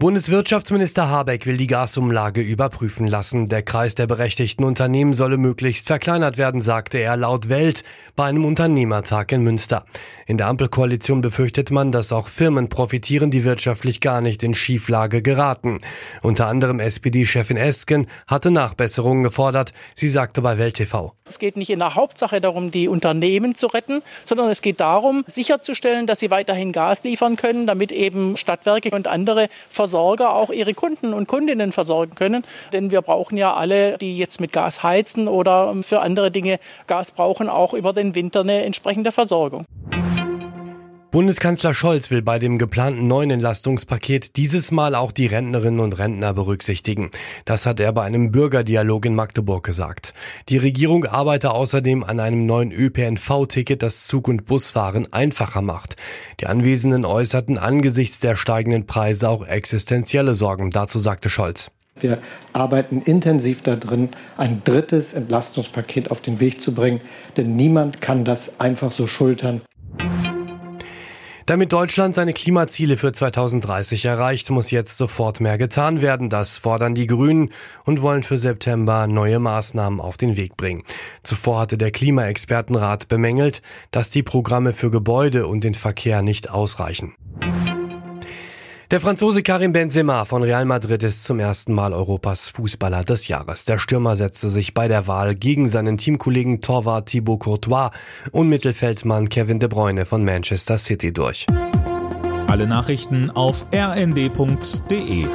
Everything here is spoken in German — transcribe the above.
Bundeswirtschaftsminister Habeck will die Gasumlage überprüfen lassen. Der Kreis der berechtigten Unternehmen solle möglichst verkleinert werden, sagte er laut Welt bei einem Unternehmertag in Münster. In der Ampelkoalition befürchtet man, dass auch Firmen profitieren, die wirtschaftlich gar nicht in Schieflage geraten. Unter anderem SPD-Chefin Esken hatte Nachbesserungen gefordert. Sie sagte bei Welt TV. Es geht nicht in der Hauptsache darum, die Unternehmen zu retten, sondern es geht darum, sicherzustellen, dass sie weiterhin Gas liefern können, damit eben Stadtwerke und andere Versorger auch ihre Kunden und Kundinnen versorgen können. Denn wir brauchen ja alle, die jetzt mit Gas heizen oder für andere Dinge Gas brauchen, auch über den Winter eine entsprechende Versorgung. Bundeskanzler Scholz will bei dem geplanten neuen Entlastungspaket dieses Mal auch die Rentnerinnen und Rentner berücksichtigen. Das hat er bei einem Bürgerdialog in Magdeburg gesagt. Die Regierung arbeite außerdem an einem neuen ÖPNV-Ticket, das Zug- und Busfahren einfacher macht. Die Anwesenden äußerten angesichts der steigenden Preise auch existenzielle Sorgen. Dazu sagte Scholz. Wir arbeiten intensiv darin, ein drittes Entlastungspaket auf den Weg zu bringen, denn niemand kann das einfach so schultern. Damit Deutschland seine Klimaziele für 2030 erreicht, muss jetzt sofort mehr getan werden. Das fordern die Grünen und wollen für September neue Maßnahmen auf den Weg bringen. Zuvor hatte der Klimaexpertenrat bemängelt, dass die Programme für Gebäude und den Verkehr nicht ausreichen. Der Franzose Karim Benzema von Real Madrid ist zum ersten Mal Europas Fußballer des Jahres. Der Stürmer setzte sich bei der Wahl gegen seinen Teamkollegen Torwart Thibaut Courtois und Mittelfeldmann Kevin De Bruyne von Manchester City durch. Alle Nachrichten auf rnd.de